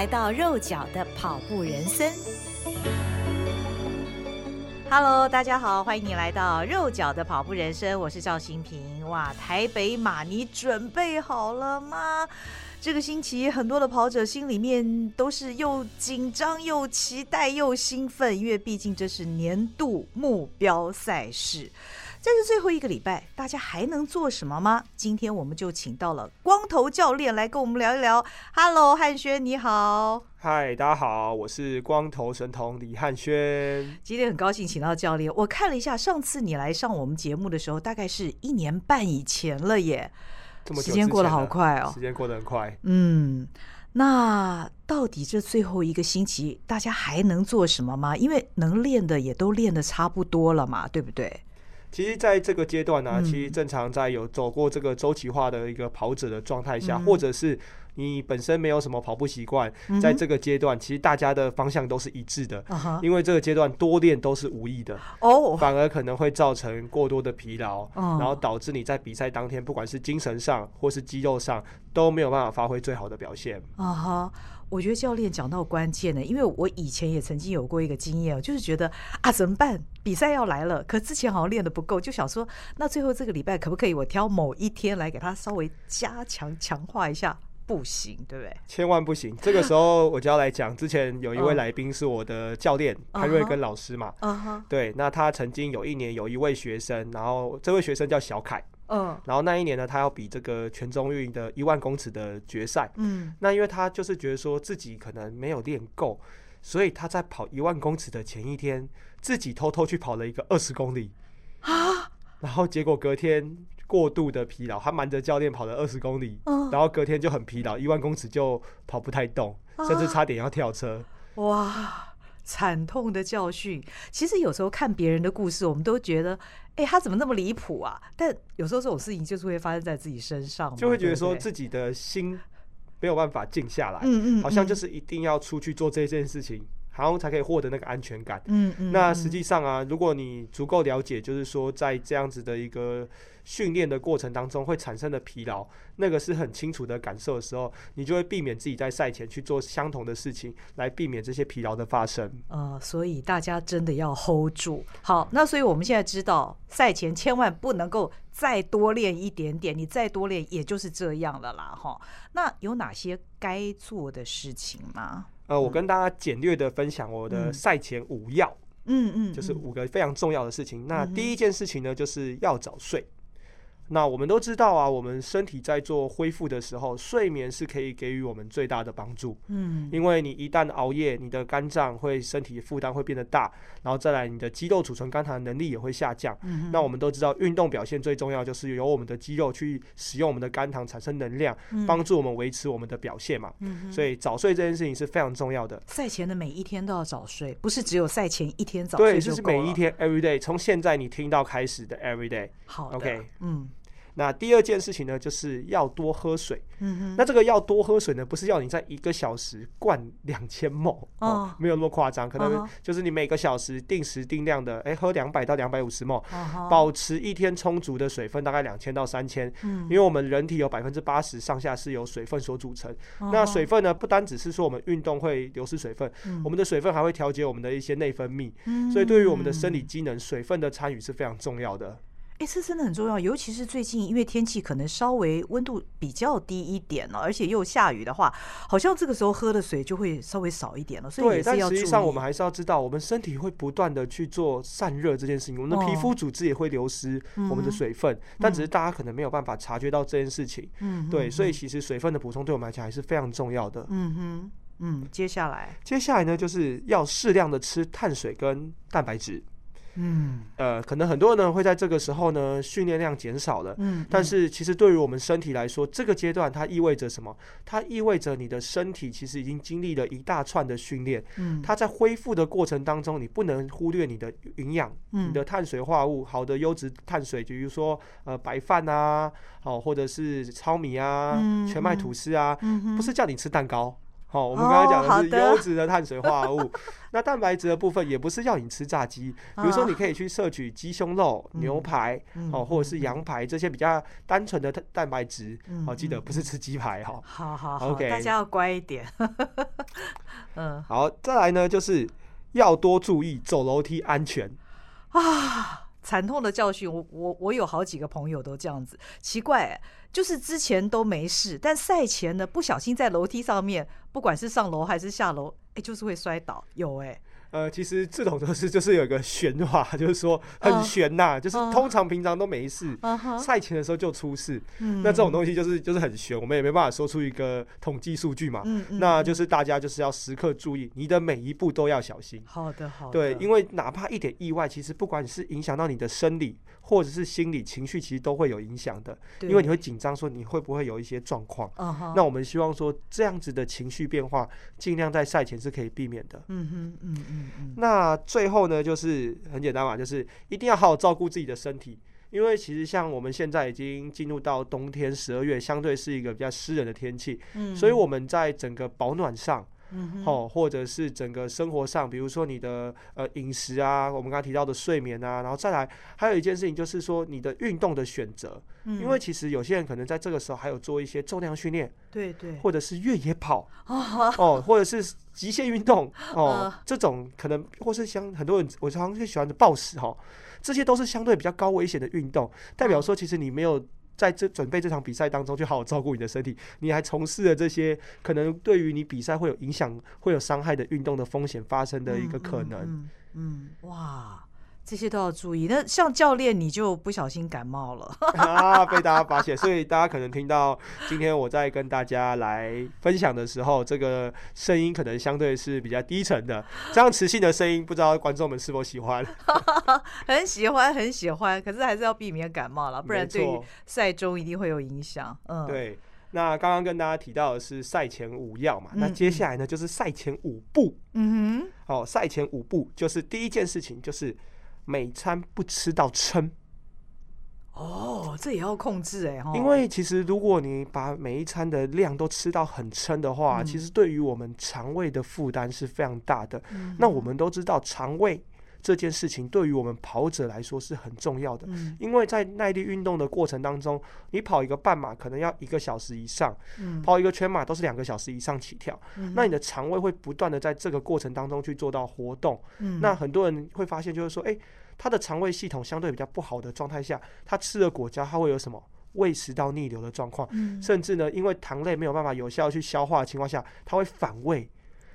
来到肉脚的跑步人生。Hello，大家好，欢迎你来到肉脚的跑步人生，我是赵新平。哇，台北马，你准备好了吗？这个星期，很多的跑者心里面都是又紧张又期待又兴奋，因为毕竟这是年度目标赛事。在这最后一个礼拜，大家还能做什么吗？今天我们就请到了光头教练来跟我们聊一聊。Hello，汉轩，你好。嗨，大家好，我是光头神童李汉轩。今天很高兴请到教练。我看了一下，上次你来上我们节目的时候，大概是一年半以前了耶。时间过得好快哦，时间过得很快。嗯，那到底这最后一个星期，大家还能做什么吗？因为能练的也都练的差不多了嘛，对不对？其实，在这个阶段呢、啊，其实正常在有走过这个周期化的一个跑者的状态下，嗯、或者是。你本身没有什么跑步习惯，在这个阶段，其实大家的方向都是一致的，因为这个阶段多练都是无益的，反而可能会造成过多的疲劳，然后导致你在比赛当天，不管是精神上或是肌肉上，都没有办法发挥最好的表现。啊哈，我觉得教练讲到关键呢，因为我以前也曾经有过一个经验，就是觉得啊，怎么办？比赛要来了，可之前好像练的不够，就想说，那最后这个礼拜可不可以我挑某一天来给他稍微加强强化一下？不行，对不对？千万不行！这个时候我就要来讲，之前有一位来宾是我的教练潘瑞根老师嘛。Uh huh. 对，那他曾经有一年有一位学生，然后这位学生叫小凯。嗯。Uh. 然后那一年呢，他要比这个全中运的一万公尺的决赛。嗯。Uh. 那因为他就是觉得说自己可能没有练够，所以他在跑一万公尺的前一天，自己偷偷去跑了一个二十公里。啊。Uh. 然后结果隔天。过度的疲劳，他瞒着教练跑了二十公里，嗯、然后隔天就很疲劳，一万公尺就跑不太动，啊、甚至差点要跳车。哇，惨痛的教训。其实有时候看别人的故事，我们都觉得，哎、欸，他怎么那么离谱啊？但有时候这种事情就是会发生在自己身上，就会觉得说自己的心没有办法静下来，嗯嗯，好像就是一定要出去做这件事情。然后才可以获得那个安全感。嗯嗯。那实际上啊，如果你足够了解，就是说在这样子的一个训练的过程当中会产生的疲劳，那个是很清楚的感受的时候，你就会避免自己在赛前去做相同的事情，来避免这些疲劳的发生。呃，所以大家真的要 hold 住。好，那所以我们现在知道，赛前千万不能够再多练一点点，你再多练也就是这样了啦，哈。那有哪些该做的事情吗？呃，我跟大家简略的分享我的赛前五要，嗯嗯，就是五个非常重要的事情。那第一件事情呢，就是要早睡。那我们都知道啊，我们身体在做恢复的时候，睡眠是可以给予我们最大的帮助。嗯，因为你一旦熬夜，你的肝脏会身体负担会变得大，然后再来你的肌肉储存肝糖的能力也会下降。嗯，那我们都知道，运动表现最重要就是由我们的肌肉去使用我们的肝糖产生能量，帮助我们维持我们的表现嘛。嗯，所以早睡这件事情是非常重要的。赛前的每一天都要早睡，不是只有赛前一天早睡就够。对，就是每一天，every day，从现在你听到开始的 every day。好的，OK，嗯。那第二件事情呢，就是要多喝水。嗯哼。那这个要多喝水呢，不是要你在一个小时灌两千 ml 哦，没有那么夸张，可能就是你每个小时定时定量的，哎，喝两百到两百五十 ml，保持一天充足的水分，大概两千到三千。嗯。因为我们人体有百分之八十上下是由水分所组成。那水分呢，不单只是说我们运动会流失水分，我们的水分还会调节我们的一些内分泌。嗯。所以对于我们的生理机能，水分的参与是非常重要的。哎，这真的很重要，尤其是最近，因为天气可能稍微温度比较低一点了，而且又下雨的话，好像这个时候喝的水就会稍微少一点了。所以。对，但实际上我们还是要知道，我们身体会不断的去做散热这件事情，我们的皮肤组织也会流失我们的水分，哦、但只是大家可能没有办法察觉到这件事情。嗯，对，所以其实水分的补充对我们来讲还是非常重要的。嗯哼，嗯，接下来，接下来呢，就是要适量的吃碳水跟蛋白质。嗯，呃，可能很多人呢会在这个时候呢训练量减少了。嗯，但是其实对于我们身体来说，这个阶段它意味着什么？它意味着你的身体其实已经经历了一大串的训练。嗯，它在恢复的过程当中，你不能忽略你的营养，你的碳水化合物，好的优质碳水，比如说呃白饭啊，好或者是糙米啊，全麦吐司啊，不是叫你吃蛋糕。好，我们刚才讲的是优质的碳水化合物。哦、那蛋白质的部分也不是要你吃炸鸡，比如说你可以去摄取鸡胸肉、嗯、牛排，哦，或者是羊排这些比较单纯的蛋蛋白质。好、嗯，记得不是吃鸡排哈。好好好，OK，大家要乖一点。嗯，好，再来呢，就是要多注意走楼梯安全啊。惨痛的教训，我我我有好几个朋友都这样子，奇怪、就是之前都没事，但赛前呢，不小心在楼梯上面，不管是上楼还是下楼，哎、就是会摔倒，有哎、呃，其实这种都是就是有一个玄话，就是说很玄呐、啊，uh, 就是通常平常都没事，赛、uh huh. 前的时候就出事。Uh. 那这种东西就是就是很玄，我们也没办法说出一个统计数据嘛。Uh. 那就是大家就是要时刻注意，你的每一步都要小心。好的，好的。对，因为哪怕一点意外，其实不管你是影响到你的生理或者是心理情绪，其实都会有影响的。因为你会紧张，说你会不会有一些状况。Uh huh. 那我们希望说这样子的情绪变化，尽量在赛前是可以避免的。嗯嗯嗯嗯。那最后呢，就是很简单嘛，就是一定要好好照顾自己的身体，因为其实像我们现在已经进入到冬天，十二月相对是一个比较湿冷的天气，嗯，所以我们在整个保暖上。嗯，好，或者是整个生活上，比如说你的呃饮食啊，我们刚刚提到的睡眠啊，然后再来还有一件事情就是说你的运动的选择，嗯，因为其实有些人可能在这个时候还有做一些重量训练，对对，或者是越野跑，哦，或者是极限运动，哦，这种可能或是像很多人我常常就喜欢的暴食哈，这些都是相对比较高危险的运动，代表说其实你没有。在这准备这场比赛当中，就好好照顾你的身体。你还从事了这些可能对于你比赛会有影响、会有伤害的运动的风险发生的一个可能。嗯，嗯，嗯，哇。这些都要注意。那像教练，你就不小心感冒了啊，被大家发现。所以大家可能听到今天我在跟大家来分享的时候，这个声音可能相对是比较低沉的，这样磁性的声音，不知道观众们是否喜欢？很喜欢，很喜欢。可是还是要避免感冒了，不然对于赛中一定会有影响。嗯，对。那刚刚跟大家提到的是赛前五要嘛，嗯、那接下来呢就是赛前五步。嗯哼。好，赛前五步就是第一件事情就是。每餐不吃到撑，哦，这也要控制哎，因为其实如果你把每一餐的量都吃到很撑的话，嗯、其实对于我们肠胃的负担是非常大的。嗯、那我们都知道，肠胃这件事情对于我们跑者来说是很重要的，嗯、因为在耐力运动的过程当中，你跑一个半马可能要一个小时以上，嗯、跑一个全马都是两个小时以上起跳，那你的肠胃会不断的在这个过程当中去做到活动。嗯、那很多人会发现，就是说，哎、欸。他的肠胃系统相对比较不好的状态下，他吃了果胶，他会有什么胃食道逆流的状况，嗯、甚至呢，因为糖类没有办法有效去消化的情况下，他会反胃。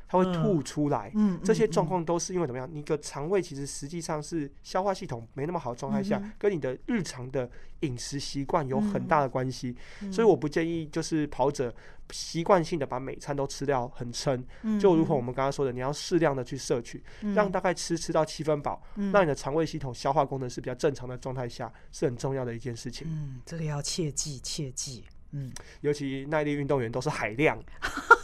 它会吐出来，嗯，这些状况都是因为怎么样？你的肠胃其实实际上是消化系统没那么好的状态下，跟你的日常的饮食习惯有很大的关系。所以我不建议就是跑者习惯性的把每餐都吃掉很撑，就如同我们刚刚说的，你要适量的去摄取，让大概吃吃到七分饱，让你的肠胃系统消化功能是比较正常的状态下，是很重要的一件事情。嗯，这个要切记切记。嗯，尤其耐力运动员都是海量，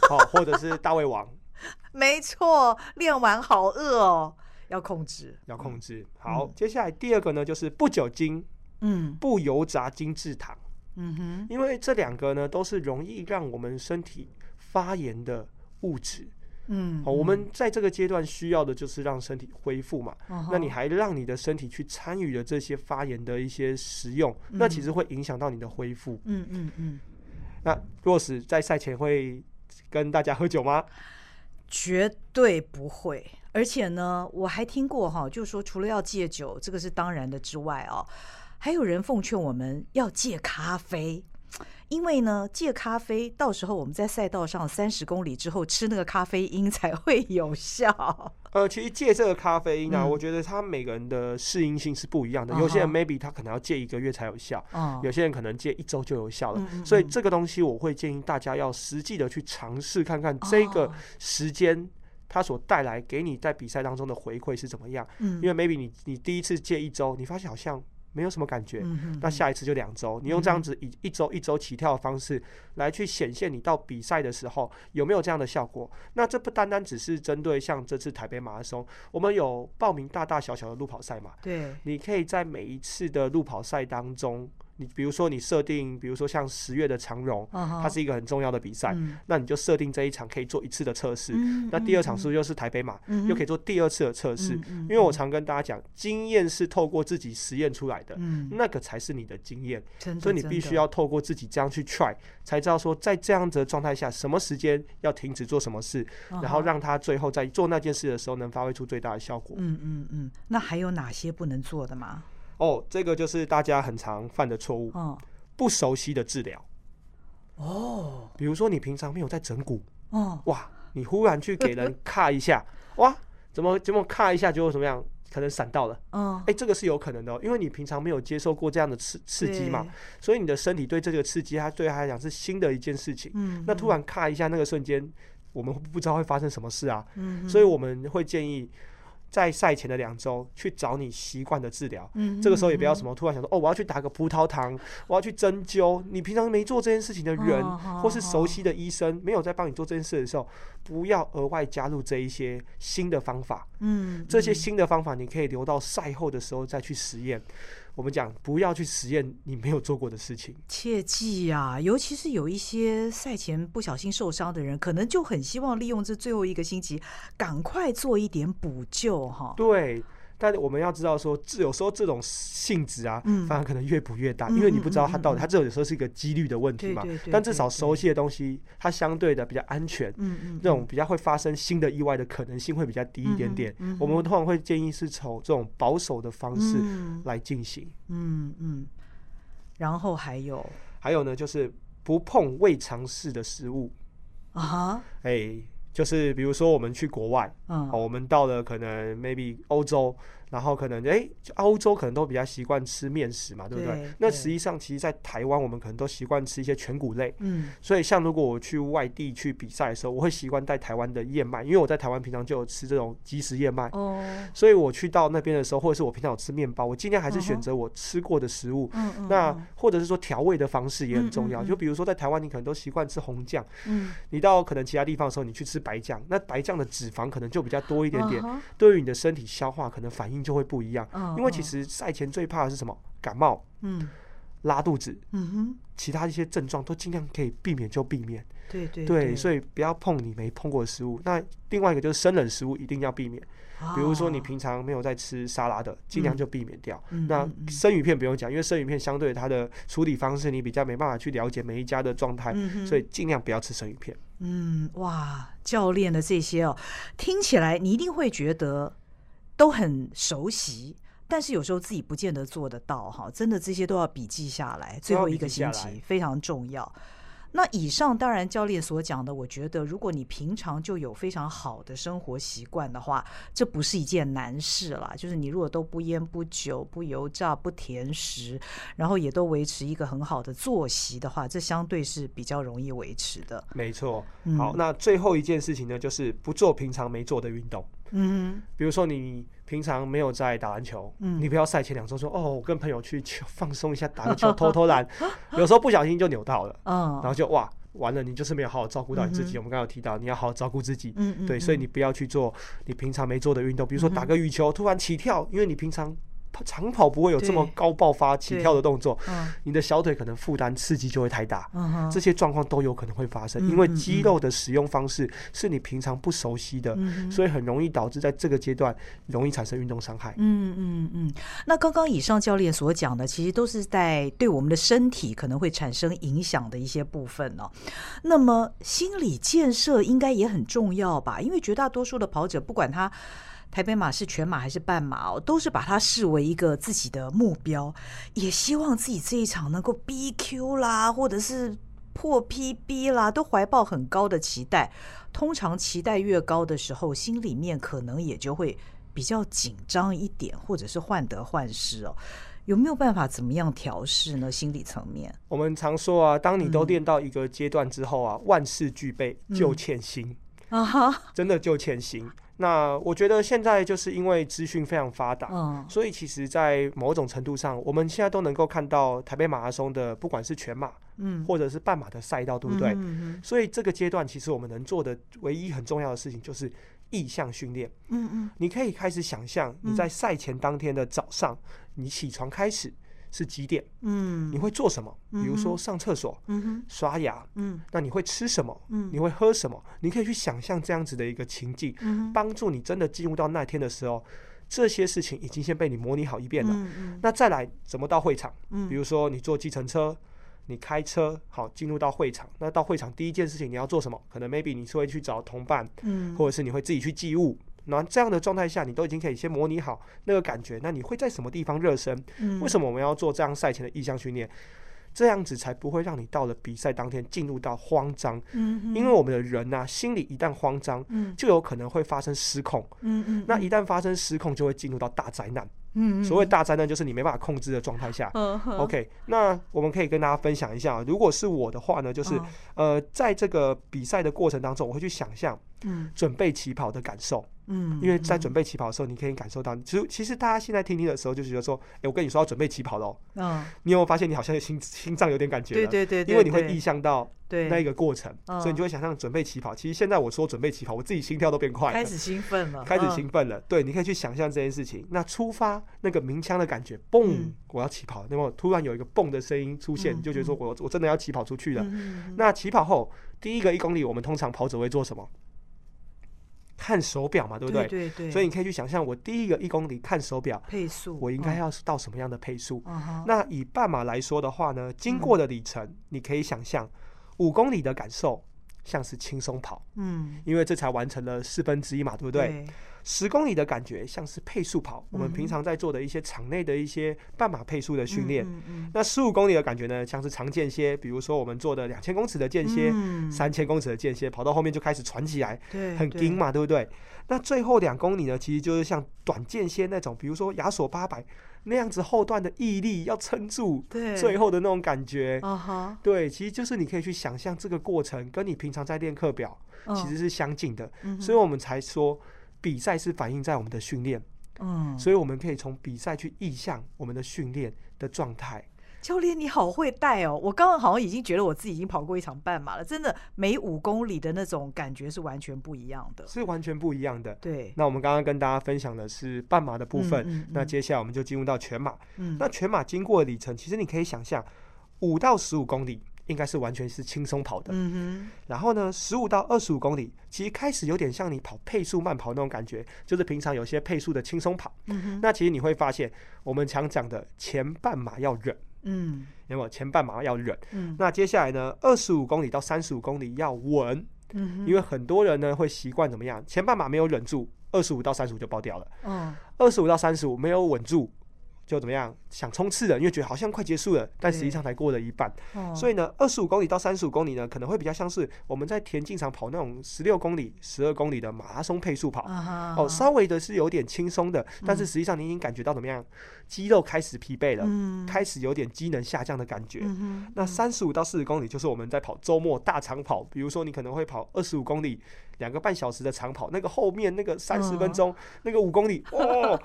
好，或者是大胃王。没错，练完好饿哦，要控制，要控制。好，嗯、接下来第二个呢，就是不酒精，嗯，不油炸精制糖，嗯哼，因为这两个呢都是容易让我们身体发炎的物质，嗯，好，我们在这个阶段需要的就是让身体恢复嘛，嗯、那你还让你的身体去参与了这些发炎的一些食用，嗯、那其实会影响到你的恢复，嗯嗯嗯。那若是在赛前会跟大家喝酒吗？绝对不会，而且呢，我还听过哈，就是说除了要戒酒，这个是当然的之外啊，还有人奉劝我们要戒咖啡。因为呢，戒咖啡，到时候我们在赛道上三十公里之后吃那个咖啡因才会有效。呃，其实戒这个咖啡因呢、啊，嗯、我觉得他每个人的适应性是不一样的。有些人 maybe 他可能要戒一个月才有效，嗯、有些人可能戒一周就有效了。所以这个东西我会建议大家要实际的去尝试看看这个时间。它所带来给你在比赛当中的回馈是怎么样？嗯，因为 maybe 你你第一次戒一周，你发现好像。没有什么感觉，嗯、那下一次就两周。你用这样子以一周一周起跳的方式来去显现你到比赛的时候有没有这样的效果？那这不单单只是针对像这次台北马拉松，我们有报名大大小小的路跑赛嘛？对，你可以在每一次的路跑赛当中。你比如说，你设定，比如说像十月的长荣，它是一个很重要的比赛，那你就设定这一场可以做一次的测试。那第二场是不是又是台北马，又可以做第二次的测试？因为我常跟大家讲，经验是透过自己实验出来的，那个才是你的经验。所以你必须要透过自己这样去 try，才知道说在这样子的状态下，什么时间要停止做什么事，然后让他最后在做那件事的时候能发挥出最大的效果。嗯嗯嗯。那还有哪些不能做的吗？哦，这个就是大家很常犯的错误。哦，不熟悉的治疗。哦，比如说你平常没有在整骨。哦，哇，你忽然去给人 卡一下，哇，怎么怎么卡一下就怎么样？可能闪到了。嗯，哎，这个是有可能的，因为你平常没有接受过这样的刺刺激嘛，所以你的身体对这个刺激，它对他来讲是新的一件事情。嗯，那突然卡一下，那个瞬间，我们不知道会发生什么事啊。嗯，所以我们会建议。在赛前的两周去找你习惯的治疗，嗯，这个时候也不要什么突然想说哦，我要去打个葡萄糖，我要去针灸。你平常没做这件事情的人，或是熟悉的医生没有在帮你做这件事的时候，不要额外加入这一些新的方法。嗯，这些新的方法你可以留到赛后的时候再去实验。我们讲不要去实验你没有做过的事情，切记啊！尤其是有一些赛前不小心受伤的人，可能就很希望利用这最后一个星期，赶快做一点补救哈。对。但我们要知道说，这有时候这种性质啊，反而可能越补越大，因为你不知道它到底，它这有时候是一个几率的问题嘛。但至少熟悉的东西，它相对的比较安全，那种比较会发生新的意外的可能性会比较低一点点。我们通常会建议是从这种保守的方式来进行。嗯嗯。然后还有，还有呢，就是不碰未尝试的食物啊。哎。就是比如说我们去国外，嗯，我们到了可能 maybe 欧洲。然后可能哎，欧洲可能都比较习惯吃面食嘛，对不对？对，那实际上，其实，在台湾，我们可能都习惯吃一些全谷类。嗯。所以，像如果我去外地去比赛的时候，我会习惯带台湾的燕麦，因为我在台湾平常就有吃这种即食燕麦。哦。所以我去到那边的时候，或者是我平常有吃面包，我尽量还是选择我吃过的食物。嗯嗯。那或者是说调味的方式也很重要。就比如说在台湾，你可能都习惯吃红酱。嗯。你到可能其他地方的时候，你去吃白酱，那白酱的脂肪可能就比较多一点点，对于你的身体消化可能反应。就会不一样，因为其实赛前最怕的是什么？感冒，嗯，拉肚子，嗯哼，其他一些症状都尽量可以避免就避免。对对对，所以不要碰你没碰过的食物。那另外一个就是生冷食物一定要避免，比如说你平常没有在吃沙拉的，尽量就避免掉。那生鱼片不用讲，因为生鱼片相对它的处理方式你比较没办法去了解每一家的状态，所以尽量不要吃生鱼片。嗯，哇，教练的这些哦，听起来你一定会觉得。都很熟悉，但是有时候自己不见得做得到哈。真的这些都要笔记下来，最后一个星期非常重要。那以上当然教练所讲的，我觉得如果你平常就有非常好的生活习惯的话，这不是一件难事啦。就是你如果都不烟不酒不油炸不甜食，然后也都维持一个很好的作息的话，这相对是比较容易维持的。没错。好，那最后一件事情呢，就是不做平常没做的运动。嗯，比如说你平常没有在打篮球，嗯，你不要赛前两周说哦，我跟朋友去放松一下，打个球，偷偷懒，有时候不小心就扭到了，嗯，然后就哇，完了，你就是没有好好照顾到你自己。我们刚刚有提到，你要好好照顾自己，嗯，对，所以你不要去做你平常没做的运动，比如说打个羽球，突然起跳，因为你平常。长跑不会有这么高爆发起跳的动作，你的小腿可能负担刺激就会太大，这些状况都有可能会发生，因为肌肉的使用方式是你平常不熟悉的，所以很容易导致在这个阶段容易产生运动伤害。嗯嗯嗯。那刚刚以上教练所讲的，其实都是在对我们的身体可能会产生影响的一些部分呢。那么心理建设应该也很重要吧？因为绝大多数的跑者，不管他。台北马是全马还是半马哦，都是把它视为一个自己的目标，也希望自己这一场能够 BQ 啦，或者是破 PB 啦，都怀抱很高的期待。通常期待越高的时候，心里面可能也就会比较紧张一点，或者是患得患失哦。有没有办法怎么样调试呢？心理层面，我们常说啊，当你都练到一个阶段之后啊，嗯、万事俱备，就欠心。啊哈，真的就前行。那我觉得现在就是因为资讯非常发达，嗯，所以其实，在某种程度上，我们现在都能够看到台北马拉松的，不管是全马，嗯，或者是半马的赛道，对不对？所以这个阶段，其实我们能做的唯一很重要的事情就是意向训练。嗯嗯，你可以开始想象你在赛前当天的早上，你起床开始。是几点？嗯，你会做什么？比如说上厕所，嗯哼，刷牙，嗯，那你会吃什么？嗯，你会喝什么？你可以去想象这样子的一个情境，嗯，帮助你真的进入到那天的时候，这些事情已经先被你模拟好一遍了。嗯嗯，那再来怎么到会场？嗯，比如说你坐计程车，你开车，好进入到会场。那到会场第一件事情你要做什么？可能 maybe 你是会去找同伴，嗯，或者是你会自己去记录。那这样的状态下，你都已经可以先模拟好那个感觉。那你会在什么地方热身？嗯，为什么我们要做这样赛前的意向训练？这样子才不会让你到了比赛当天进入到慌张。嗯，因为我们的人呐、啊，心里一旦慌张，嗯，就有可能会发生失控。嗯嗯，那一旦发生失控，就会进入到大灾难。嗯，所谓大灾难就是你没办法控制的状态下。嗯 OK，那我们可以跟大家分享一下，如果是我的话呢，就是呃，在这个比赛的过程当中，我会去想象，嗯，准备起跑的感受。嗯，因为在准备起跑的时候，你可以感受到，其实其实大家现在听听的时候，就觉得说，哎，我跟你说要准备起跑了。嗯，你有没有发现你好像心心脏有点感觉？对对对，因为你会意象到那一个过程，对所以你就会想象准备起跑。其实现在我说准备起跑，我自己心跳都变快了，开始兴奋了，开始兴奋了。对，你可以去想象这件事情。那出发那个鸣枪的感觉，嘣，我要起跑。那么突然有一个嘣的声音出现，你就觉得说我我真的要起跑出去了。那起跑后第一个一公里，我们通常跑者会做什么？看手表嘛，对不对？对对对。所以你可以去想象，我第一个一公里看手表配速，我应该要到什么样的配速？嗯、那以半马来说的话呢，经过的里程，你可以想象五公里的感受像是轻松跑，嗯，因为这才完成了四分之一嘛，对不对？十公里的感觉像是配速跑，我们平常在做的一些场内的一些半马配速的训练。那十五公里的感觉呢，像是长间歇，比如说我们做的两千公尺的间歇，三千公尺的间歇，跑到后面就开始喘起来，很紧嘛，对不对？那最后两公里呢，其实就是像短间歇那种，比如说亚索八百那样子后段的毅力要撑住，最后的那种感觉。对，其实就是你可以去想象这个过程，跟你平常在练课表其实是相近的，所以我们才说。比赛是反映在我们的训练，嗯，所以我们可以从比赛去意向我们的训练的状态。教练，你好会带哦！我刚刚好像已经觉得我自己已经跑过一场半马了，真的每五公里的那种感觉是完全不一样的，是完全不一样的。对。那我们刚刚跟大家分享的是半马的部分，嗯嗯嗯、那接下来我们就进入到全马。嗯，那全马经过的里程，其实你可以想象五到十五公里。应该是完全是轻松跑的，嗯哼。然后呢，十五到二十五公里，其实开始有点像你跑配速慢跑那种感觉，就是平常有些配速的轻松跑。嗯哼。那其实你会发现，我们常讲的前半马要忍，嗯，有没有？前半马要忍。嗯。那接下来呢，二十五公里到三十五公里要稳，嗯。因为很多人呢会习惯怎么样？前半马没有忍住，二十五到三十五就爆掉了。嗯。二十五到三十五没有稳住。就怎么样想冲刺的，因为觉得好像快结束了，但实际上才过了一半。所以呢，二十五公里到三十五公里呢，可能会比较像是我们在田径场跑那种十六公里、十二公里的马拉松配速跑。哦，稍微的是有点轻松的，但是实际上你已经感觉到怎么样？肌肉开始疲惫了，开始有点机能下降的感觉。那三十五到四十公里就是我们在跑周末大长跑，比如说你可能会跑二十五公里。两个半小时的长跑，那个后面那个三十分钟，嗯、那个五公里，哦，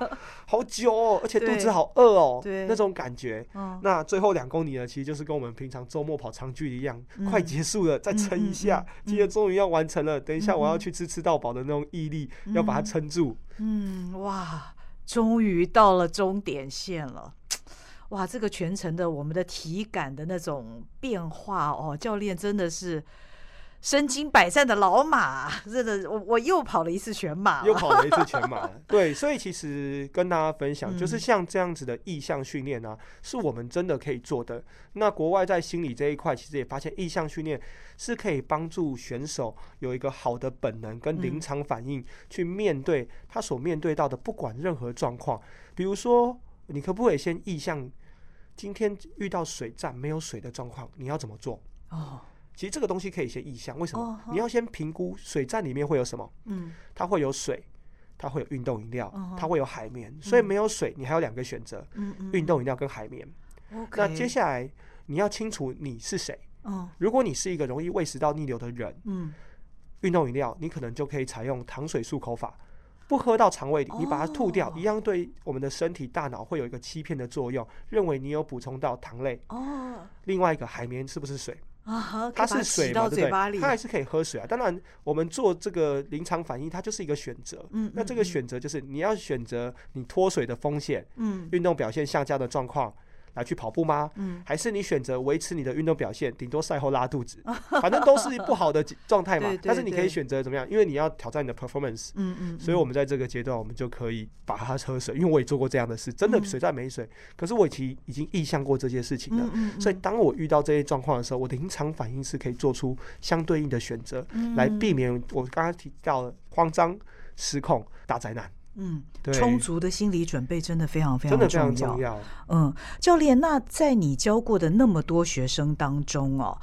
好久哦，而且肚子好饿哦，那种感觉。嗯、那最后两公里呢，其实就是跟我们平常周末跑长距离一样，嗯、快结束了，再撑一下，今天终于要完成了。等一下我要去吃吃到饱的那种毅力，嗯、要把它撑住。嗯，哇，终于到了终点线了。哇，这个全程的我们的体感的那种变化哦，教练真的是。身经百战的老马，真的，我我又跑了一次全马，又跑了一次全马。对，所以其实跟大家分享，就是像这样子的意向训练啊，是我们真的可以做的。那国外在心理这一块，其实也发现意向训练是可以帮助选手有一个好的本能跟临场反应，去面对他所面对到的不管任何状况。比如说，你可不可以先意向今天遇到水站没有水的状况，你要怎么做？哦。其实这个东西可以先意向，为什么？你要先评估水站里面会有什么？嗯，它会有水，它会有运动饮料，它会有海绵。所以没有水，你还有两个选择：运动饮料跟海绵。那接下来你要清楚你是谁。如果你是一个容易胃食道逆流的人，嗯运动饮料，你可能就可以采用糖水漱口法，不喝到肠胃里，你把它吐掉，一样对我们的身体大脑会有一个欺骗的作用，认为你有补充到糖类。哦。另外一个海绵是不是水？啊，它是水嘛，对不对？它还是可以喝水啊。当然，我们做这个临场反应，它就是一个选择。嗯。那这个选择就是你要选择你脱水的风险，嗯，运动表现下降的状况。来去跑步吗？嗯，还是你选择维持你的运动表现，顶多赛后拉肚子，反正都是不好的状态嘛。但是你可以选择怎么样？因为你要挑战你的 performance。嗯嗯。所以我们在这个阶段，我们就可以把它喝水。因为我也做过这样的事，真的水再没水，可是我其实已经意向过这些事情了。所以当我遇到这些状况的时候，我的临场反应是可以做出相对应的选择，来避免我刚刚提到的慌张、失控、大灾难。嗯，充足的心理准备真的非常非常非常重要。嗯，教练，那在你教过的那么多学生当中哦，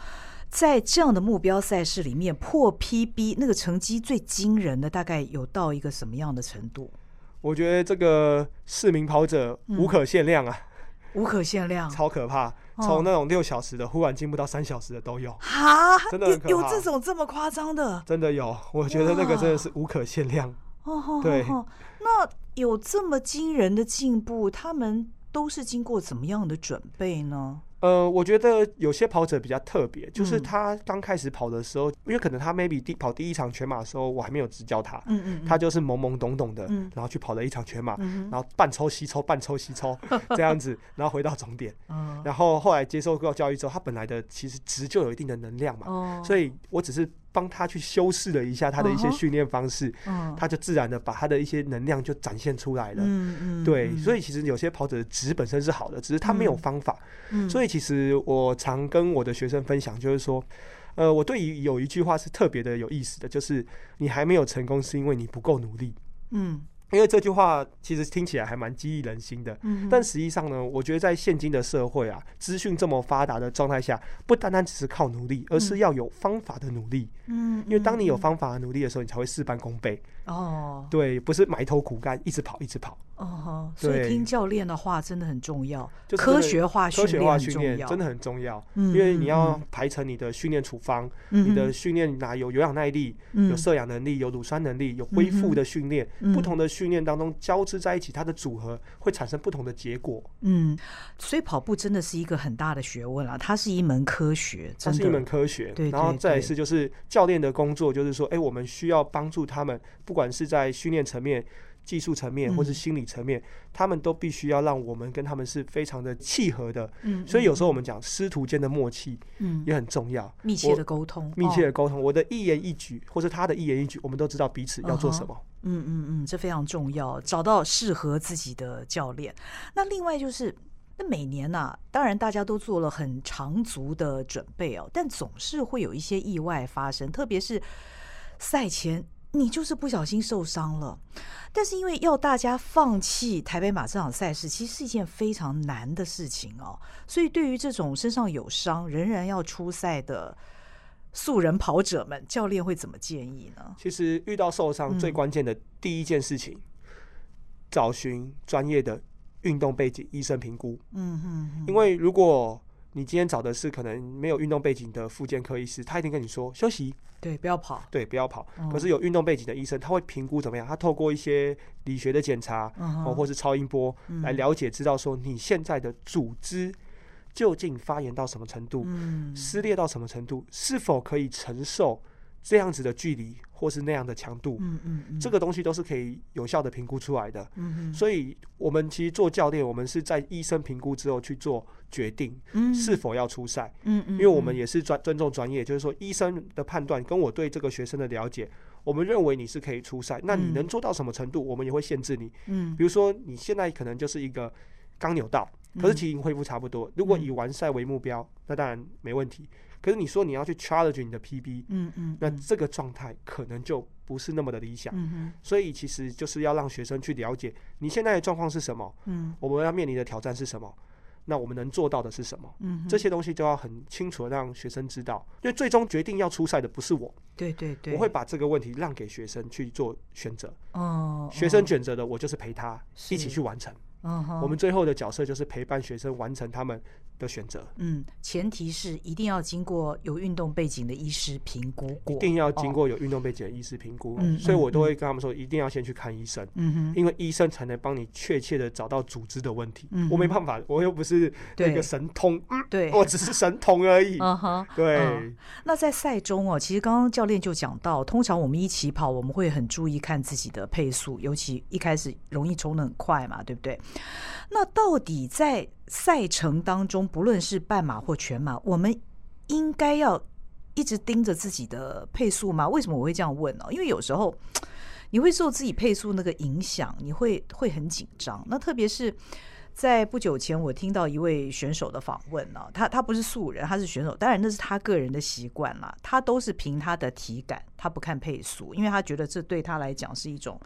在这样的目标赛事里面破 PB 那个成绩最惊人的，大概有到一个什么样的程度？我觉得这个市民跑者无可限量啊，嗯、无可限量，超可怕。从那种六小时的忽然进步到三小时的都有哈，真的有有这种这么夸张的？真的有，我觉得那个真的是无可限量。哦，对。那有这么惊人的进步，他们都是经过怎么样的准备呢？呃，我觉得有些跑者比较特别，就是他刚开始跑的时候，嗯、因为可能他 maybe 第跑第一场全马的时候，我还没有执教他，嗯嗯，嗯，他就是懵懵懂懂的，嗯、然后去跑了一场全马，嗯、然后半抽西抽，半抽西抽 这样子，然后回到终点，嗯、然后后来接受过教育之后，他本来的其实值就有一定的能量嘛，哦、所以我只是。帮他去修饰了一下他的一些训练方式，他就自然的把他的一些能量就展现出来了。对，所以其实有些跑者的值本身是好的，只是他没有方法。所以其实我常跟我的学生分享，就是说，呃，我对于有一句话是特别的有意思的，就是你还没有成功，是因为你不够努力。嗯。因为这句话其实听起来还蛮激励人心的，嗯，但实际上呢，我觉得在现今的社会啊，资讯这么发达的状态下，不单单只是靠努力，而是要有方法的努力，嗯，因为当你有方法的努力的时候，你才会事半功倍。哦，对，不是埋头苦干，一直跑，一直跑。哦，所以听教练的话真的很重要，科学化训练真的很重要。因为你要排成你的训练处方，你的训练哪有有氧耐力，有摄氧能力，有乳酸能力，有恢复的训练，不同的训练当中交织在一起，它的组合会产生不同的结果。嗯，所以跑步真的是一个很大的学问啊，它是一门科学，它是一门科学。对，然后再一次就是教练的工作，就是说，哎，我们需要帮助他们。不管是在训练层面、技术层面，或是心理层面，嗯、他们都必须要让我们跟他们是非常的契合的。嗯，所以有时候我们讲师徒间的默契，嗯，也很重要，密切的沟通，密切的沟通。我的一言一举，或是他的一言一举，我们都知道彼此要做什么。嗯嗯嗯，这非常重要，找到适合自己的教练。那另外就是，那每年呐、啊，当然大家都做了很长足的准备哦，但总是会有一些意外发生，特别是赛前。你就是不小心受伤了，但是因为要大家放弃台北马这场赛事，其实是一件非常难的事情哦。所以对于这种身上有伤仍然要出赛的素人跑者们，教练会怎么建议呢？其实遇到受伤最关键的第一件事情，嗯、找寻专业的运动背景医生评估。嗯哼哼，因为如果你今天找的是可能没有运动背景的复健科医师，他一定跟你说休息，对，不要跑，对，不要跑。嗯、可是有运动背景的医生，他会评估怎么样？他透过一些理学的检查，嗯、哦或是超音波来了解，知道说你现在的组织究竟发炎到什么程度，嗯、撕裂到什么程度，是否可以承受这样子的距离。或是那样的强度，嗯嗯嗯，这个东西都是可以有效的评估出来的。嗯嗯，所以我们其实做教练，我们是在医生评估之后去做决定，是否要出赛。嗯嗯，因为我们也是尊尊重专业，就是说医生的判断跟我对这个学生的了解，我们认为你是可以出赛。那你能做到什么程度，我们也会限制你。嗯，比如说你现在可能就是一个刚扭到，可是体型恢复差不多。如果以完赛为目标，那当然没问题。可是你说你要去 challenge 你的 PB，嗯嗯，那这个状态可能就不是那么的理想，嗯哼，所以其实就是要让学生去了解你现在的状况是什么，嗯，我们要面临的挑战是什么，那我们能做到的是什么，嗯，这些东西就要很清楚的让学生知道，因为最终决定要出赛的不是我，对对对，我会把这个问题让给学生去做选择，哦，学生选择的我就是陪他一起去完成。我们最后的角色就是陪伴学生完成他们的选择，嗯，前提是一定要经过有运动背景的医师评估过，一定要经过有运动背景的医师评估，哦、所以我都会跟他们说，一定要先去看医生，嗯哼，因为医生才能帮你确切的找到组织的问题，嗯，我没办法，我又不是那个神通，对，我只是神童而已，嗯哼，对。嗯、那在赛中哦，其实刚刚教练就讲到，通常我们一起跑，我们会很注意看自己的配速，尤其一开始容易冲的很快嘛，对不对？那到底在赛程当中，不论是半马或全马，我们应该要一直盯着自己的配速吗？为什么我会这样问呢？因为有时候 你会受自己配速那个影响，你会会很紧张。那特别是在不久前，我听到一位选手的访问呢，他他不是素人，他是选手，当然那是他个人的习惯啦，他都是凭他的体感，他不看配速，因为他觉得这对他来讲是一种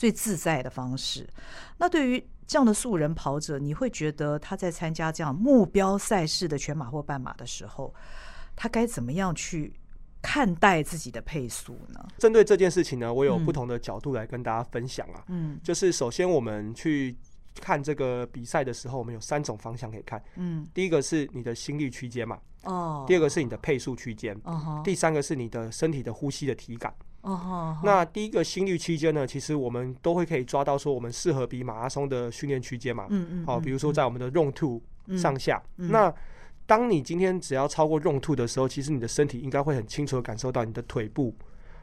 最自在的方式。那对于这样的素人跑者，你会觉得他在参加这样目标赛事的全马或半马的时候，他该怎么样去看待自己的配速呢？针对这件事情呢，我有不同的角度来跟大家分享啊。嗯，就是首先我们去看这个比赛的时候，我们有三种方向可以看。嗯，第一个是你的心率区间嘛。哦。第二个是你的配速区间。哦。第三个是你的身体的呼吸的体感。哦，那第一个心率区间呢，其实我们都会可以抓到说我们适合比马拉松的训练区间嘛。嗯嗯。好，比如说在我们的 Zone Two 上下。那当你今天只要超过 Zone Two 的时候，其实你的身体应该会很清楚的感受到你的腿部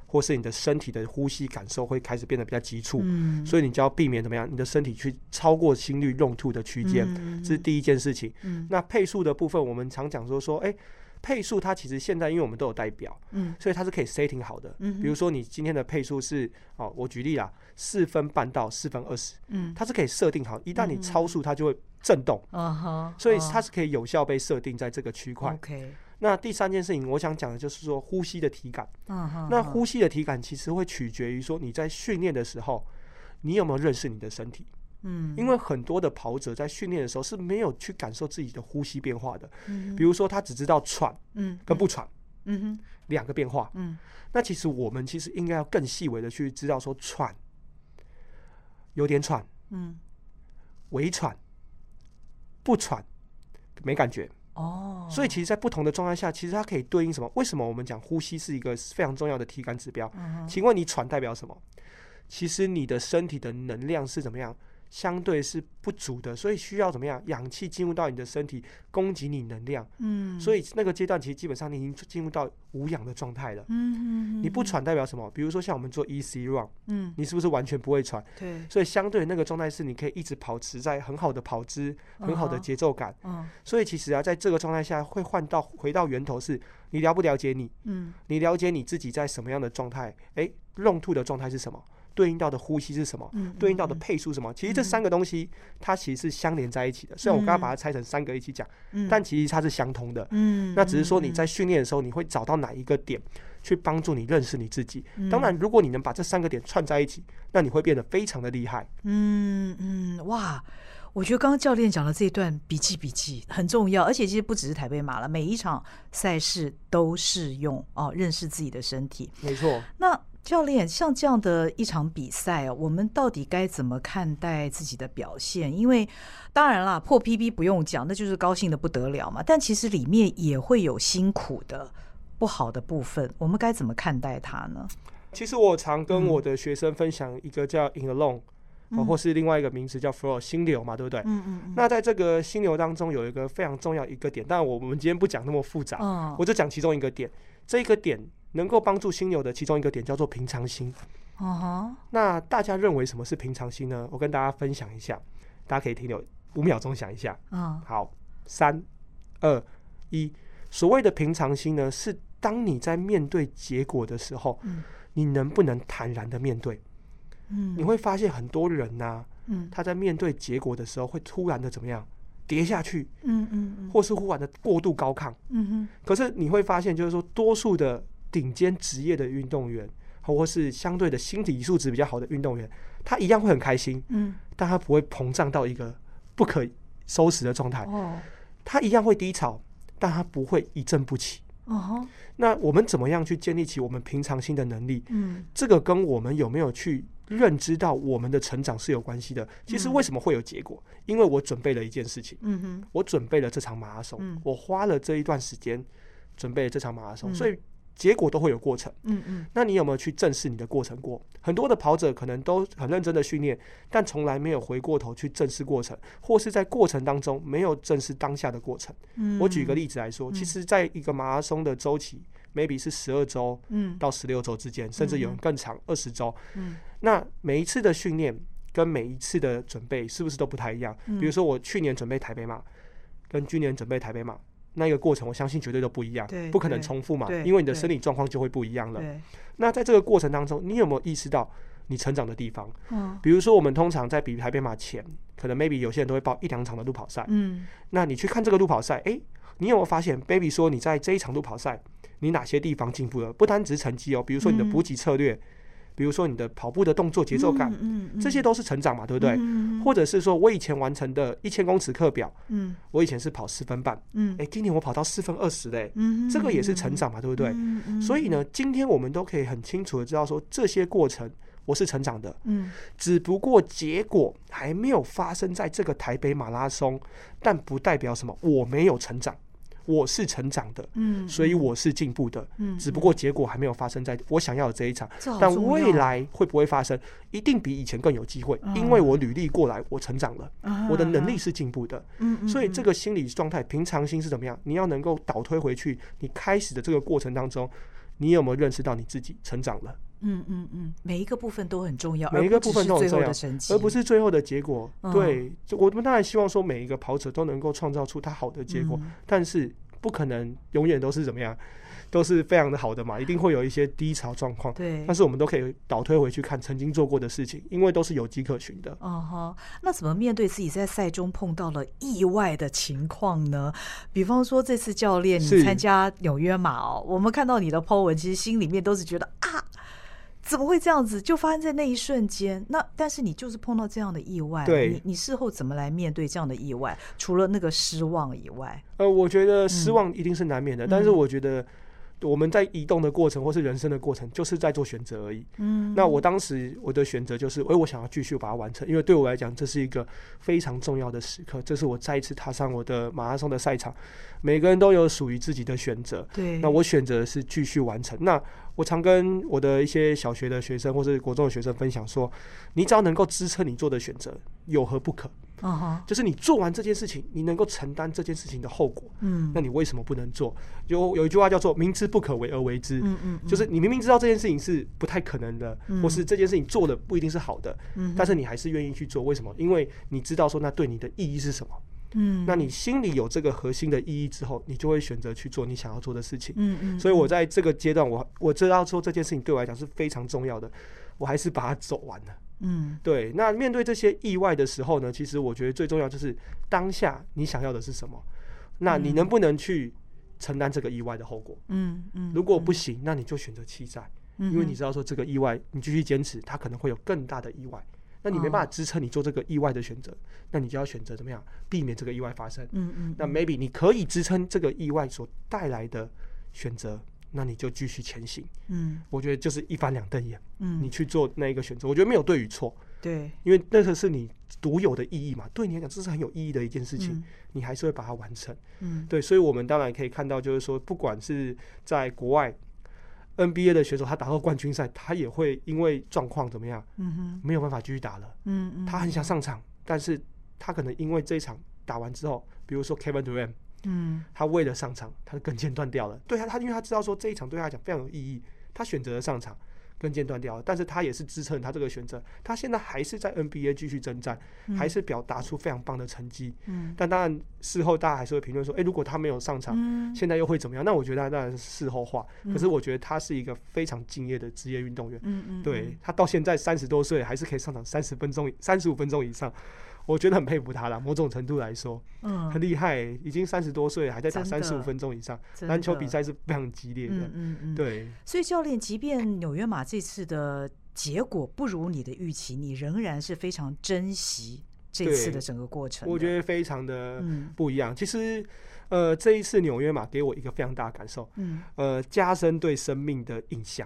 或是你的身体的呼吸感受会开始变得比较急促。嗯。所以你就要避免怎么样？你的身体去超过心率 Zone Two 的区间，这是第一件事情。嗯。那配速的部分，我们常讲说说，哎。配速它其实现在因为我们都有代表，嗯，所以它是可以 setting 好的，嗯，比如说你今天的配速是哦，我举例啦，四分半到四分二十，嗯，它是可以设定好，一旦你超速，它就会震动，嗯哼，所以它是可以有效被设定在这个区块。OK，那第三件事情我想讲的就是说呼吸的体感，嗯哼，那呼吸的体感其实会取决于说你在训练的时候，你有没有认识你的身体。嗯，因为很多的跑者在训练的时候是没有去感受自己的呼吸变化的，嗯，比如说他只知道喘，嗯，跟不喘，嗯哼，两个变化，嗯，那其实我们其实应该要更细微的去知道说喘，有点喘，嗯，微喘，不喘，没感觉，哦，所以其实，在不同的状态下，其实它可以对应什么？为什么我们讲呼吸是一个非常重要的体感指标？嗯，请问你喘代表什么？其实你的身体的能量是怎么样？相对是不足的，所以需要怎么样？氧气进入到你的身体，供给你能量。嗯，所以那个阶段其实基本上你已经进入到无氧的状态了。嗯，你不喘代表什么？比如说像我们做 EC run，嗯，你是不是完全不会喘？对，所以相对那个状态是你可以一直保持在很好的跑姿，很好的节奏感。嗯，所以其实啊，在这个状态下会换到回到源头，是你了不了解你？嗯，你了解你自己在什么样的状态？哎，Zone 2的状态是什么？对应到的呼吸是什么？对应到的配速是什么？其实这三个东西，它其实是相连在一起的。虽然我刚刚把它拆成三个一起讲，嗯、但其实它是相通的。嗯，那只是说你在训练的时候，你会找到哪一个点去帮助你认识你自己。嗯、当然，如果你能把这三个点串在一起，那你会变得非常的厉害。嗯嗯，哇！我觉得刚刚教练讲的这一段笔记笔记很重要，而且其实不只是台北马了，每一场赛事都适用哦。认识自己的身体，没错。那教练，像这样的一场比赛啊，我们到底该怎么看待自己的表现？因为当然啦，破 PB 不用讲，那就是高兴的不得了嘛。但其实里面也会有辛苦的、不好的部分，我们该怎么看待它呢？其实我常跟我的学生分享一个叫 In Alone，嗯，或是另外一个名词叫 Flow 心流嘛，对不对？嗯嗯嗯。那在这个心流当中，有一个非常重要一个点，但我们今天不讲那么复杂，嗯，我就讲其中一个点。这个点。能够帮助心流的其中一个点叫做平常心。Uh. 那大家认为什么是平常心呢？我跟大家分享一下，大家可以停留五秒钟想一下。Uh huh. 好，三、二、一。所谓的平常心呢，是当你在面对结果的时候，嗯、你能不能坦然的面对？嗯、你会发现很多人呢、啊，嗯、他在面对结果的时候会突然的怎么样跌下去？嗯嗯嗯、或是忽然的过度高亢。嗯哼可是你会发现，就是说多数的。顶尖职业的运动员，或是相对的心理素质比较好的运动员，他一样会很开心，嗯，但他不会膨胀到一个不可收拾的状态。哦，他一样会低潮，但他不会一振不起。哦、uh-huh. 那我们怎么样去建立起我们平常心的能力？嗯，这个跟我们有没有去认知到我们的成长是有关系的。其实为什么会有结果？嗯、因为我准备了一件事情。嗯哼，我准备了这场马拉松，嗯、我花了这一段时间准备了这场马拉松，嗯、所以。结果都会有过程，嗯嗯，那你有没有去正视你的过程过？很多的跑者可能都很认真的训练，但从来没有回过头去正视过程，或是在过程当中没有正视当下的过程。嗯，我举一个例子来说，其实在一个马拉松的周期，maybe 是十二周，嗯，到十六周之间，甚至有人更长二十周，嗯，那每一次的训练跟每一次的准备是不是都不太一样？比如说我去年准备台北马，跟今年准备台北马。那个过程，我相信绝对都不一样，不可能重复嘛，因为你的生理状况就会不一样了。那在这个过程当中，你有没有意识到你成长的地方？比如说我们通常在比台北马前，可能 maybe 有些人都会报一两场的路跑赛。嗯，那你去看这个路跑赛，诶，你有没有发现，baby 说你在这一场路跑赛，你哪些地方进步了？不单只是成绩哦，比如说你的补给策略。比如说你的跑步的动作节奏感，这些都是成长嘛，对不对？或者是说我以前完成的一千公尺课表，我以前是跑四分半，嗯哎，今年我跑到四分二十嘞，嗯这个也是成长嘛，对不对？所以呢，今天我们都可以很清楚的知道说，这些过程我是成长的，嗯只不过结果还没有发生在这个台北马拉松，但不代表什么，我没有成长。我是成长的，嗯，所以我是进步的，嗯，只不过结果还没有发生在我想要的这一场，但未来会不会发生，一定比以前更有机会，因为我履历过来，我成长了，我的能力是进步的，嗯，所以这个心理状态，平常心是怎么样？你要能够倒推回去，你开始的这个过程当中，你有没有认识到你自己成长了？嗯嗯嗯，每一个部分都很重要，每一个部分都很重要，而不是最后的结果。对，我们当然希望说每一个跑者都能够创造出他好的结果，但是不可能永远都是怎么样，都是非常的好的嘛，一定会有一些低潮状况。对，但是我们都可以倒推回去看曾经做过的事情，因为都是有迹可循的。哦哈，那怎么面对自己在赛中碰到了意外的情况呢？比方说这次教练你参加纽约马哦，我们看到你的 po 文，其实心里面都是觉得啊。怎么会这样子？就发生在那一瞬间。那但是你就是碰到这样的意外，对你你事后怎么来面对这样的意外？除了那个失望以外，呃，我觉得失望一定是难免的。嗯、但是我觉得我们在移动的过程或是人生的过程，就是在做选择而已。嗯，那我当时我的选择就是，哎，我想要继续把它完成，因为对我来讲，这是一个非常重要的时刻。这是我再一次踏上我的马拉松的赛场。每个人都有属于自己的选择。对，那我选择是继续完成。那我常跟我的一些小学的学生或者国中的学生分享说，你只要能够支撑你做的选择，有何不可？就是你做完这件事情，你能够承担这件事情的后果。嗯，那你为什么不能做？有有一句话叫做“明知不可为而为之”。嗯嗯，就是你明明知道这件事情是不太可能的，或是这件事情做的不一定是好的，但是你还是愿意去做。为什么？因为你知道说那对你的意义是什么。嗯，那你心里有这个核心的意义之后，你就会选择去做你想要做的事情。嗯嗯，所以我在这个阶段，我我知道说这件事情对我来讲是非常重要的，我还是把它走完了。嗯，对。那面对这些意外的时候呢，其实我觉得最重要就是当下你想要的是什么，那你能不能去承担这个意外的后果？嗯嗯，如果不行，那你就选择弃债，因为你知道说这个意外你继续坚持，它可能会有更大的意外。那你没办法支撑你做这个意外的选择，那你就要选择怎么样避免这个意外发生。嗯嗯。那 maybe 你可以支撑这个意外所带来的选择，那你就继续前行。嗯，我觉得就是一翻两瞪眼。嗯，你去做那一个选择，我觉得没有对与错。对，因为那个是你独有的意义嘛，对你来讲这是很有意义的一件事情，你还是会把它完成。嗯，对，所以我们当然可以看到，就是说不管是在国外。NBA 的选手，他打到冠军赛，他也会因为状况怎么样，嗯哼，没有办法继续打了。嗯嗯，他很想上场，但是他可能因为这一场打完之后，比如说 Kevin Durant，嗯，他为了上场，他的跟腱断掉了。对啊，他因为他知道说这一场对他来讲非常有意义，他选择了上场。跟腱断掉了，但是他也是支撑他这个选择，他现在还是在 NBA 继续征战，嗯、还是表达出非常棒的成绩。嗯，但当然事后大家还是会评论说，诶、欸，如果他没有上场，嗯、现在又会怎么样？那我觉得那当然是事后话。嗯、可是我觉得他是一个非常敬业的职业运动员。嗯嗯，对，他到现在三十多岁还是可以上场三十分钟、三十五分钟以上。我觉得很佩服他了，某种程度来说，嗯，很厉害，已经三十多岁还在打三十五分钟以上，篮球比赛是非常激烈的，嗯嗯嗯，对。所以教练，即便纽约马这次的结果不如你的预期，你仍然是非常珍惜这次的整个过程。我觉得非常的不一样。其实，呃，这一次纽约马给我一个非常大的感受，嗯，呃，加深对生命的印象。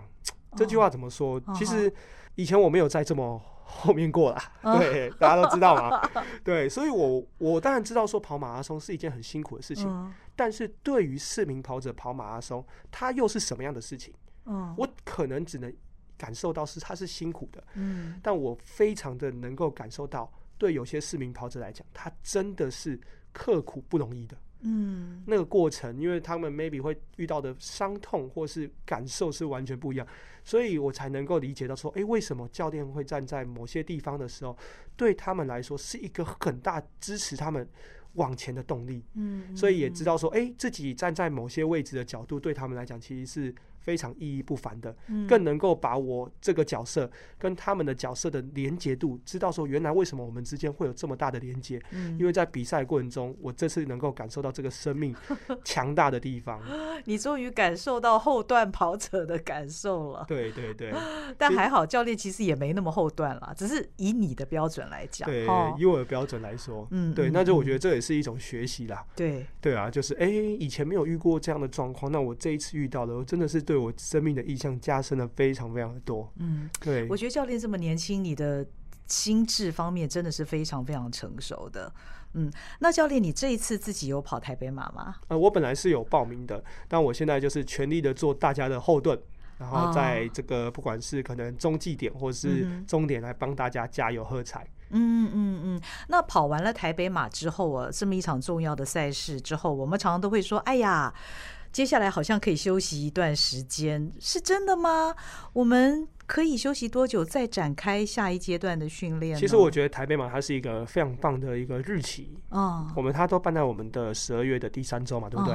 这句话怎么说？其实以前我没有在这么后面过啦，对，大家都知道嘛，对，所以我我当然知道说跑马拉松是一件很辛苦的事情，但是对于市民跑者跑马拉松，它又是什么样的事情？嗯。我可能只能感受到是它是辛苦的，嗯，但我非常的能够感受到，对有些市民跑者来讲，他真的是刻苦不容易的。嗯，那个过程，因为他们 maybe 会遇到的伤痛或是感受是完全不一样，所以我才能够理解到说，诶，为什么教练会站在某些地方的时候，对他们来说是一个很大支持他们往前的动力。嗯，所以也知道说，诶，自己站在某些位置的角度，对他们来讲其实是。非常意义不凡的，更能够把我这个角色跟他们的角色的连结度，知道说原来为什么我们之间会有这么大的连接，因为在比赛过程中，我这次能够感受到这个生命 强大的地方。你终于感受到后段跑者的感受了。对对对，但还好教练其实也没那么后段了，只是以你的标准来讲，对，以我的标准来说，嗯，对，那就我觉得这也是一种学习啦。对对啊，就是哎，以前没有遇过这样的状况，那我这一次遇到的，我真的是。对我生命的印象加深了非常非常的多。嗯，对，我觉得教练这么年轻，你的心智方面真的是非常非常成熟的。嗯，那教练，你这一次自己有跑台北马吗？呃，我本来是有报名的，但我现在就是全力的做大家的后盾，然后在这个不管是可能中继点或是终点来帮大家加油喝彩。嗯嗯嗯。那跑完了台北马之后啊，这么一场重要的赛事之后，我们常常都会说，哎呀。接下来好像可以休息一段时间，是真的吗？我们。可以休息多久再展开下一阶段的训练？其实我觉得台北马它是一个非常棒的一个日期哦。我们它都办在我们的十二月的第三周嘛，对不对？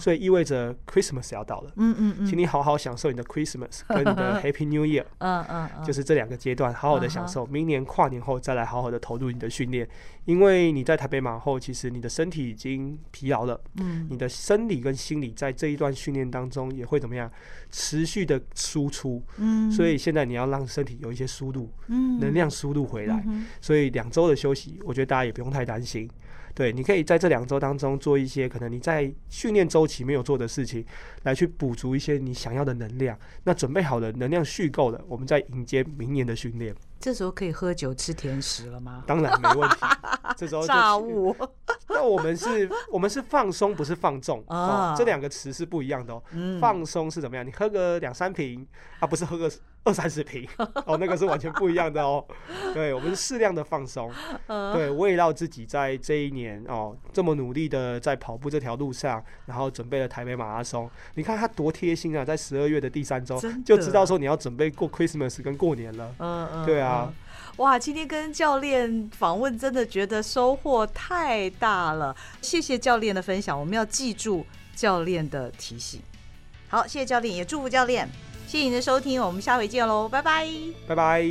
所以意味着 Christmas 要到了。嗯嗯嗯，请你好好享受你的 Christmas 跟你的 Happy New Year。嗯嗯，就是这两个阶段，好好的享受。明年跨年后再来好好的投入你的训练，因为你在台北马后，其实你的身体已经疲劳了。嗯，你的生理跟心理在这一段训练当中也会怎么样？持续的输出。嗯，所以现现在你要让身体有一些输入，能量输入回来，所以两周的休息，我觉得大家也不用太担心。对，你可以在这两周当中做一些可能你在训练周期没有做的事情，来去补足一些你想要的能量。那准备好了，能量蓄够了，我们再迎接明年的训练。这时候可以喝酒吃甜食了吗？当然没问题。这时候炸物。那我们是，我们是放松，不是放纵哦。这两个词是不一样的哦。放松是怎么样？你喝个两三瓶，啊，不是喝个二三十瓶 哦，那个是完全不一样的哦。对，我们是适量的放松。对，为了自己在这一年哦这么努力的在跑步这条路上，然后准备了台北马拉松。你看他多贴心啊，在十二月的第三周就知道说你要准备过 Christmas 跟过年了。嗯嗯，对啊。哇，今天跟教练访问，真的觉得收获太大了。谢谢教练的分享，我们要记住教练的提醒。好，谢谢教练，也祝福教练。谢谢您的收听，我们下回见喽，拜拜，拜拜。